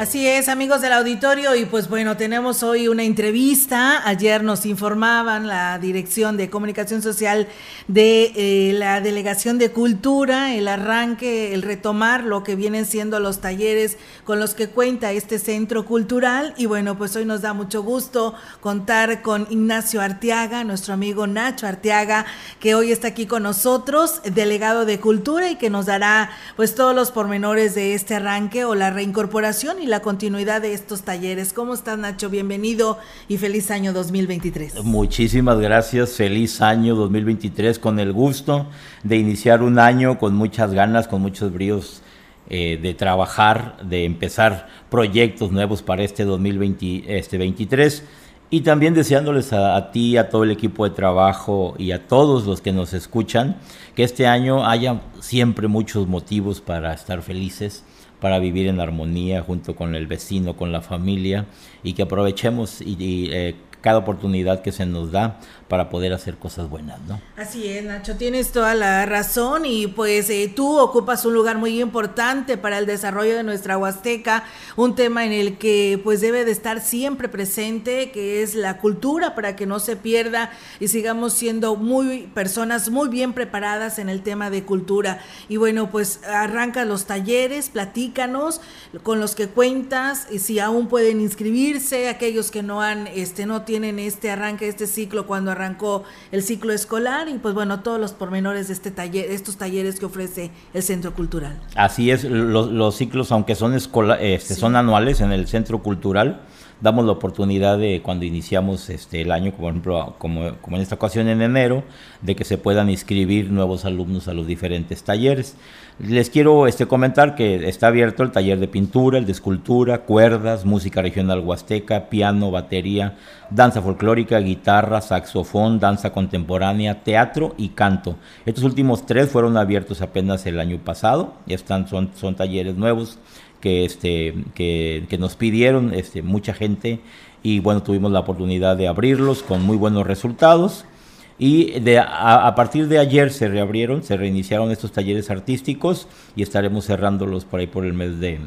Así es, amigos del auditorio, y pues bueno, tenemos hoy una entrevista. Ayer nos informaban la Dirección de Comunicación Social de eh, la Delegación de Cultura, el arranque, el retomar lo que vienen siendo los talleres con los que cuenta este centro cultural. Y bueno, pues hoy nos da mucho gusto contar con Ignacio Arteaga, nuestro amigo Nacho Arteaga, que hoy está aquí con nosotros, delegado de Cultura, y que nos dará pues todos los pormenores de este arranque o la reincorporación y la continuidad de estos talleres. ¿Cómo estás, Nacho? Bienvenido y feliz año 2023. Muchísimas gracias, feliz año 2023, con el gusto de iniciar un año con muchas ganas, con muchos bríos. Eh, de trabajar, de empezar proyectos nuevos para este 2023 este y también deseándoles a, a, ti, a todo el equipo de trabajo y a todos los que nos escuchan, que este año haya siempre muchos motivos para estar felices, para vivir en armonía junto con el vecino, con la familia y que aprovechemos y, y eh, cada oportunidad que se nos da para poder hacer cosas buenas, ¿no? Así es, Nacho, tienes toda la razón y pues eh, tú ocupas un lugar muy importante para el desarrollo de nuestra Huasteca, un tema en el que pues debe de estar siempre presente, que es la cultura, para que no se pierda y sigamos siendo muy personas muy bien preparadas en el tema de cultura. Y bueno, pues arranca los talleres, platícanos con los que cuentas, y si aún pueden inscribirse, aquellos que no han, este, no tienen este arranque, este ciclo cuando arrancó el ciclo escolar y pues bueno, todos los pormenores de este taller, estos talleres que ofrece el Centro Cultural. Así es, los, los ciclos, aunque son, escola, este, sí. son anuales en el Centro Cultural, damos la oportunidad de cuando iniciamos este el año, como, por ejemplo, como, como en esta ocasión en enero, de que se puedan inscribir nuevos alumnos a los diferentes talleres. Les quiero este, comentar que está abierto el taller de pintura, el de escultura, cuerdas, música regional huasteca, piano, batería, danza folclórica, guitarra, saxofón, danza contemporánea, teatro y canto. Estos últimos tres fueron abiertos apenas el año pasado, están, son, son talleres nuevos que, este, que, que nos pidieron este, mucha gente y bueno, tuvimos la oportunidad de abrirlos con muy buenos resultados. Y de, a, a, partir de ayer se reabrieron, se reiniciaron estos talleres artísticos y estaremos cerrándolos por ahí por el mes de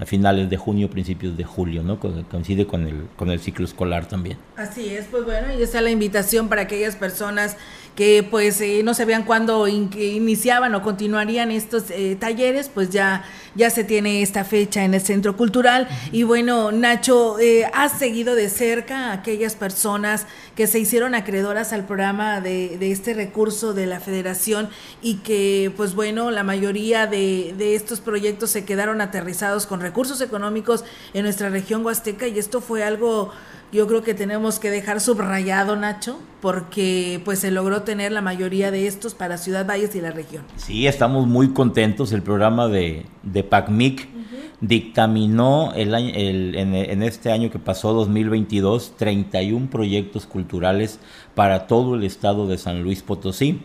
a finales de junio, principios de julio, ¿no? Coincide con el, con el ciclo escolar también. Así es, pues bueno, y está la invitación para aquellas personas que pues eh, no sabían cuándo in iniciaban o continuarían estos eh, talleres, pues ya, ya se tiene esta fecha en el Centro Cultural. Uh -huh. Y bueno, Nacho, eh, has seguido de cerca a aquellas personas que se hicieron acreedoras al programa de, de, este recurso de la federación y que pues bueno, la mayoría de, de estos proyectos se quedaron aterrizados con recursos económicos en nuestra región huasteca y esto fue algo yo creo que tenemos que dejar subrayado, Nacho, porque pues se logró tener la mayoría de estos para Ciudad Valles y la región. Sí, estamos muy contentos. El programa de, de PACMIC uh -huh. dictaminó el año, el, en, en, este año que pasó, 2022, 31 proyectos culturales para todo el estado de San Luis Potosí.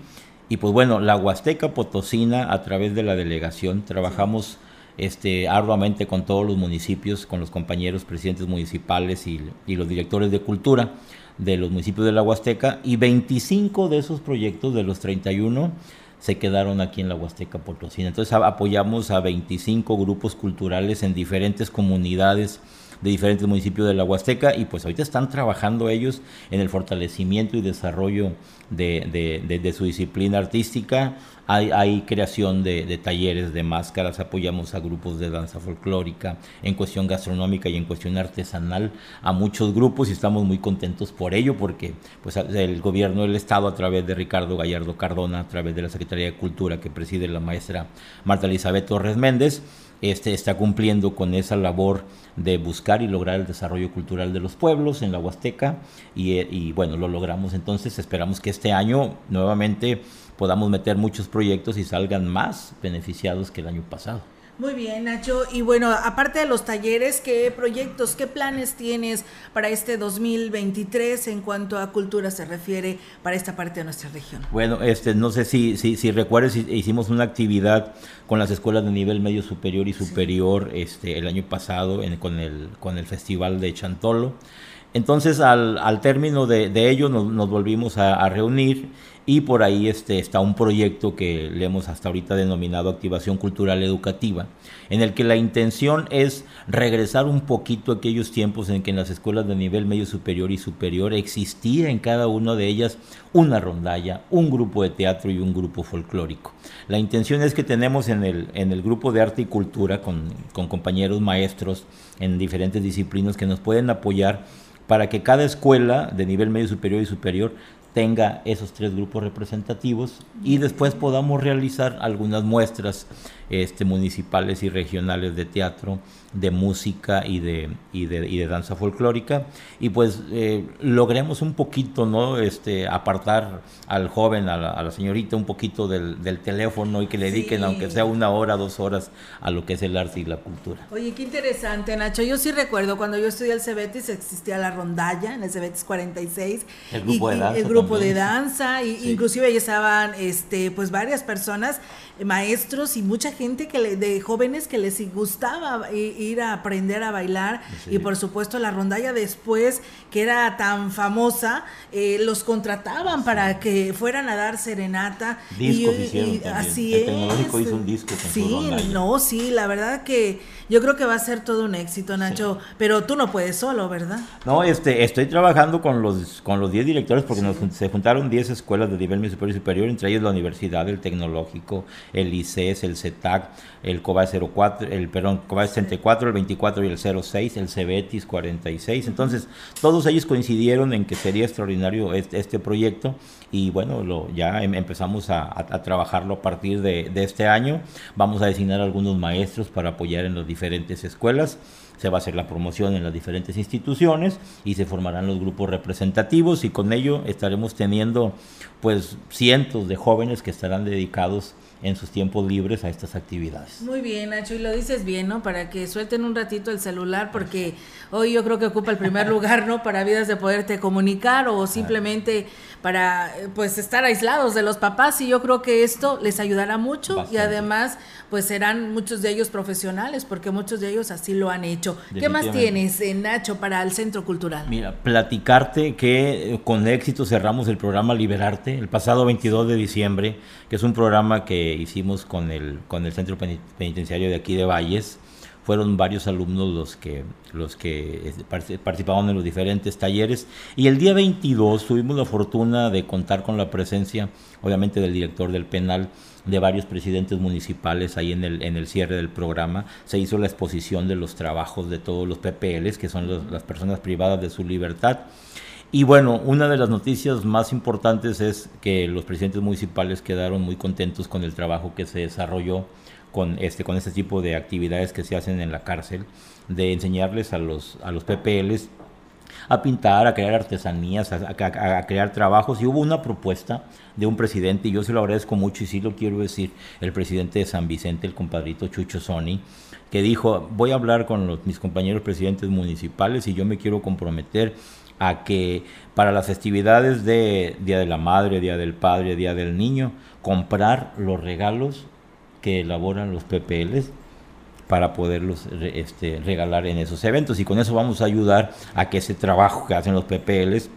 Y pues bueno, la Huasteca Potosina, a través de la delegación, trabajamos... Sí este, arduamente con todos los municipios, con los compañeros presidentes municipales y, los directores de cultura de los municipios de la Huasteca y 25 de esos proyectos de los 31 se quedaron aquí en la Huasteca Potosina. Entonces apoyamos a 25 grupos culturales en diferentes comunidades de diferentes municipios de la Huasteca y pues ahorita están trabajando ellos en el fortalecimiento y desarrollo de, de, su disciplina artística. Hay, hay creación de, talleres de máscaras, apoyamos a grupos de danza folclórica, en cuestión gastronómica y en cuestión artesanal a muchos grupos y estamos muy contentos por ello porque pues el gobierno del estado a través de Ricardo Gallardo Cardona, a través de la Secretaría de Cultura que preside la maestra Marta Elizabeth Torres Méndez, este, está cumpliendo con esa labor de buscar y lograr el desarrollo cultural de los pueblos en la Huasteca y, y, bueno, lo logramos entonces, esperamos que este año nuevamente podamos meter muchos proyectos y salgan más beneficiados que el año pasado. Muy bien, Nacho. Y bueno, aparte de los talleres, ¿qué proyectos, qué planes tienes para este 2023 en cuanto a cultura se refiere para esta parte de nuestra región? Bueno, este, no sé si, si, si recuerdes, hicimos una actividad con las escuelas de nivel medio superior y superior sí. este, el año pasado en, con, el, con el Festival de Chantolo. Entonces, al, al término de, de ello, nos, nos volvimos a, a, reunir y por ahí este, está un proyecto que le hemos hasta ahorita denominado Activación Cultural Educativa, en el que la intención es regresar un poquito a aquellos tiempos en que en las escuelas de nivel medio superior y superior existía en cada una de ellas una rondalla, un grupo de teatro y un grupo folclórico. La intención es que tenemos en el, en el grupo de arte y cultura con, con compañeros maestros en diferentes disciplinas que nos pueden apoyar para que cada escuela de nivel medio superior y superior tenga esos tres grupos representativos y después podamos realizar algunas muestras este, municipales y regionales de teatro, de música y de, y de, y de danza folclórica. Y pues eh, logremos un poquito no este apartar al joven a la, a la señorita un poquito del, del, teléfono y que le dediquen sí. aunque sea una hora dos horas a lo que es el arte y la cultura. Oye qué interesante Nacho. Yo sí recuerdo cuando yo estudié el Cebetis existía la rondalla en el Cebetis 46 el grupo y, de danza el grupo también. de danza y sí. inclusive ahí estaban este pues varias personas maestros y mucha gente que le, de jóvenes que les gustaba ir a aprender a bailar sí. y por supuesto la rondalla después que era tan famosa eh, los contrataban sí. para que fueran a dar serenata discos y, y así el es tecnológico hizo un disco con sí no sí la verdad que yo creo que va a ser todo un éxito Nacho pero tú no puedes solo verdad no este estoy trabajando con los con los 10 directores porque nos, se juntaron 10 escuelas de nivel superior y superior entre ellas la universidad el tecnológico el ICES, el CETAC, el COBA 04, el perdón, COBA 64, el 24 y el 06, el CEBETIS 46. Entonces, todos ellos coincidieron en que sería extraordinario este, este proyecto y bueno, lo, ya em, empezamos a, a, trabajarlo a partir de, de este año. Vamos a designar algunos maestros para apoyar en las diferentes escuelas se va a hacer la promoción en las diferentes instituciones y se formarán los grupos representativos y con ello estaremos teniendo pues cientos de jóvenes que estarán dedicados en sus tiempos libres a estas actividades. Muy bien, Nacho, y lo dices bien, ¿no? Para que suelten un ratito el celular, porque hoy yo creo que ocupa el primer lugar, ¿no? Para vidas de poderte comunicar o simplemente para, pues, estar aislados de los papás, y yo creo que esto les ayudará mucho Bastante. y además, pues, serán muchos de ellos profesionales, porque muchos de ellos así lo han hecho. ¿Qué más tienes, eh, Nacho, para el Centro Cultural? Mira, platicarte que con éxito cerramos el programa Liberarte el pasado 22 de diciembre, que es un programa que hicimos con el, con el centro penitenciario de aquí de Valles. Fueron varios alumnos los que, los que participaban en los diferentes talleres. Y el día 22 tuvimos la fortuna de contar con la presencia, obviamente, del director del penal, de varios presidentes municipales ahí en el, en el cierre del programa. Se hizo la exposición de los trabajos de todos los PPLs, que son los, las personas privadas de su libertad. Y bueno, una de las noticias más importantes es que los presidentes municipales quedaron muy contentos con el trabajo que se desarrolló con este, con este tipo de actividades que se hacen en la cárcel, de enseñarles a los, a los PPLs a pintar, a crear artesanías, a, crear trabajos. Y hubo una propuesta de un presidente, y yo se lo agradezco mucho y sí lo quiero decir, el presidente de San Vicente, el compadrito Chucho Sony, que dijo, voy a hablar con mis compañeros presidentes municipales y yo me quiero comprometer a que para las festividades de Día de la Madre, Día del Padre, Día del Niño, comprar los regalos que elaboran los PPLs para poderlos este, regalar en esos eventos. Y con eso vamos a ayudar a que ese trabajo que hacen los PPLs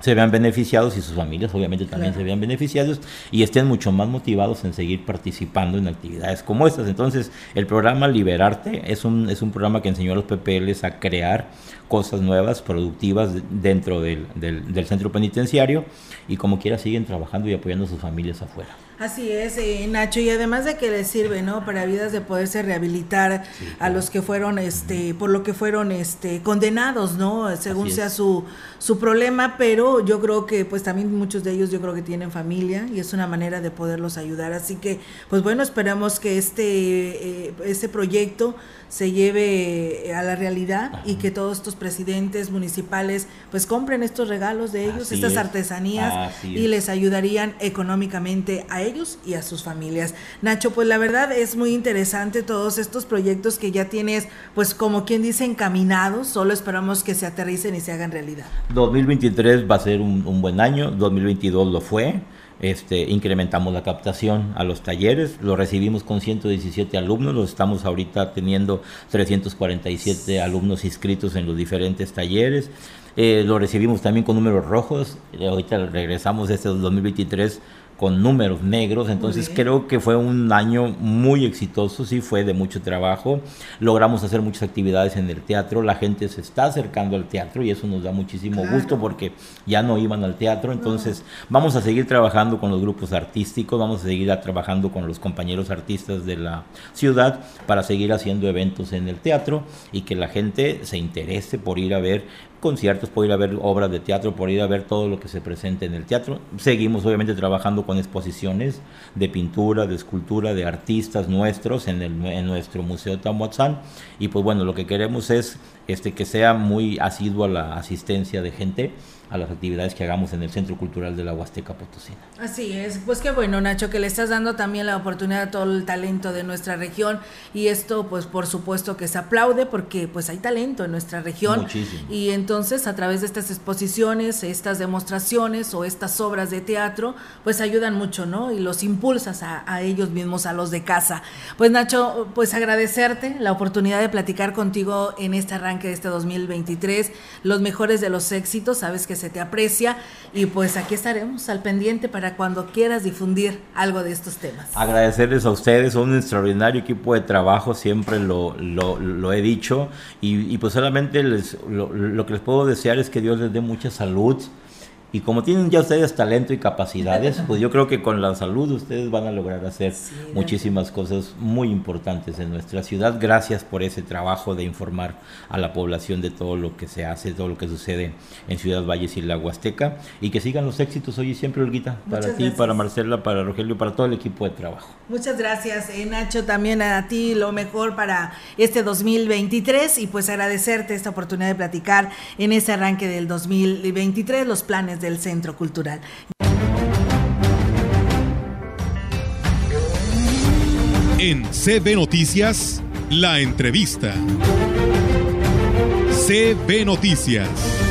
se vean beneficiados y sus familias obviamente también claro. se vean beneficiados y estén mucho más motivados en seguir participando en actividades como estas. Entonces, el programa Liberarte es un, es un programa que enseñó a los PPLs a crear cosas nuevas, productivas dentro del, del, del centro penitenciario y como quiera siguen trabajando y apoyando a sus familias afuera. Así es, eh, Nacho, y además de que les sirve, ¿no? Para vidas de poderse rehabilitar sí, claro. a los que fueron, este, por lo que fueron, este, condenados, ¿no? Según sea su, su problema, pero yo creo que, pues también muchos de ellos yo creo que tienen familia y es una manera de poderlos ayudar. Así que, pues bueno, esperamos que este, eh, este proyecto se lleve a la realidad Ajá. y que todos estos presidentes municipales pues compren estos regalos de ellos, Así estas es. artesanías Así y es. les ayudarían económicamente a ellos y a sus familias. Nacho, pues la verdad es muy interesante todos estos proyectos que ya tienes pues como quien dice encaminados, solo esperamos que se aterricen y se hagan realidad. 2023 va a ser un, un buen año, 2022 lo fue este, incrementamos la captación a los talleres, lo recibimos con 117 alumnos, los estamos ahorita teniendo 347 alumnos inscritos en los diferentes talleres. Eh, lo recibimos también con números rojos, ahorita regresamos este 2023 con números negros, entonces creo que fue un año muy exitoso, sí fue de mucho trabajo, logramos hacer muchas actividades en el teatro, la gente se está acercando al teatro y eso nos da muchísimo gusto porque ya no iban al teatro, entonces vamos a seguir trabajando con los grupos artísticos, vamos a seguir trabajando con los compañeros artistas de la ciudad para seguir haciendo eventos en el teatro y que la gente se interese por ir a ver conciertos, por ir a ver obras de teatro, por ir a ver todo lo que se presente en el teatro. Seguimos obviamente trabajando con exposiciones de pintura, de escultura, de artistas nuestros en, el, en nuestro Museo Tamuatzán. Y pues bueno, lo que queremos es este, que sea muy asiduo a la asistencia de gente a las actividades que hagamos en el Centro Cultural de la Huasteca Potosina. Así es, pues qué bueno Nacho, que le estás dando también la oportunidad a todo el talento de nuestra región y esto pues por supuesto que se aplaude porque pues hay talento en nuestra región Muchísimo. y entonces a través de estas exposiciones, estas demostraciones o estas obras de teatro pues ayudan mucho, ¿no? Y los impulsas a, a ellos mismos, a los de casa. Pues Nacho, pues agradecerte la oportunidad de platicar contigo en este arranque de este 2023, los mejores de los éxitos, sabes que se te aprecia y pues aquí estaremos al pendiente para cuando quieras difundir algo de estos temas. Agradecerles a ustedes, un extraordinario equipo de trabajo, siempre lo, lo, lo he dicho y, y, pues solamente les, lo, lo que les puedo desear es que Dios les dé mucha salud, y como tienen ya ustedes talento y capacidades, pues yo creo que con la salud ustedes van a lograr hacer sí, muchísimas cosas muy importantes en nuestra ciudad. Gracias por ese trabajo de informar a la población de todo lo que se hace, todo lo que sucede en Ciudad Valles y la Huasteca. Y que sigan los éxitos hoy y siempre, Olguita, para Muchas ti, gracias. para Marcela, para Rogelio, para todo el equipo de trabajo. Muchas gracias, eh, Nacho, también a ti lo mejor para este 2023 y pues agradecerte esta oportunidad de platicar en ese arranque del 2023, los planes del Centro Cultural. En CB Noticias, la entrevista. CB Noticias.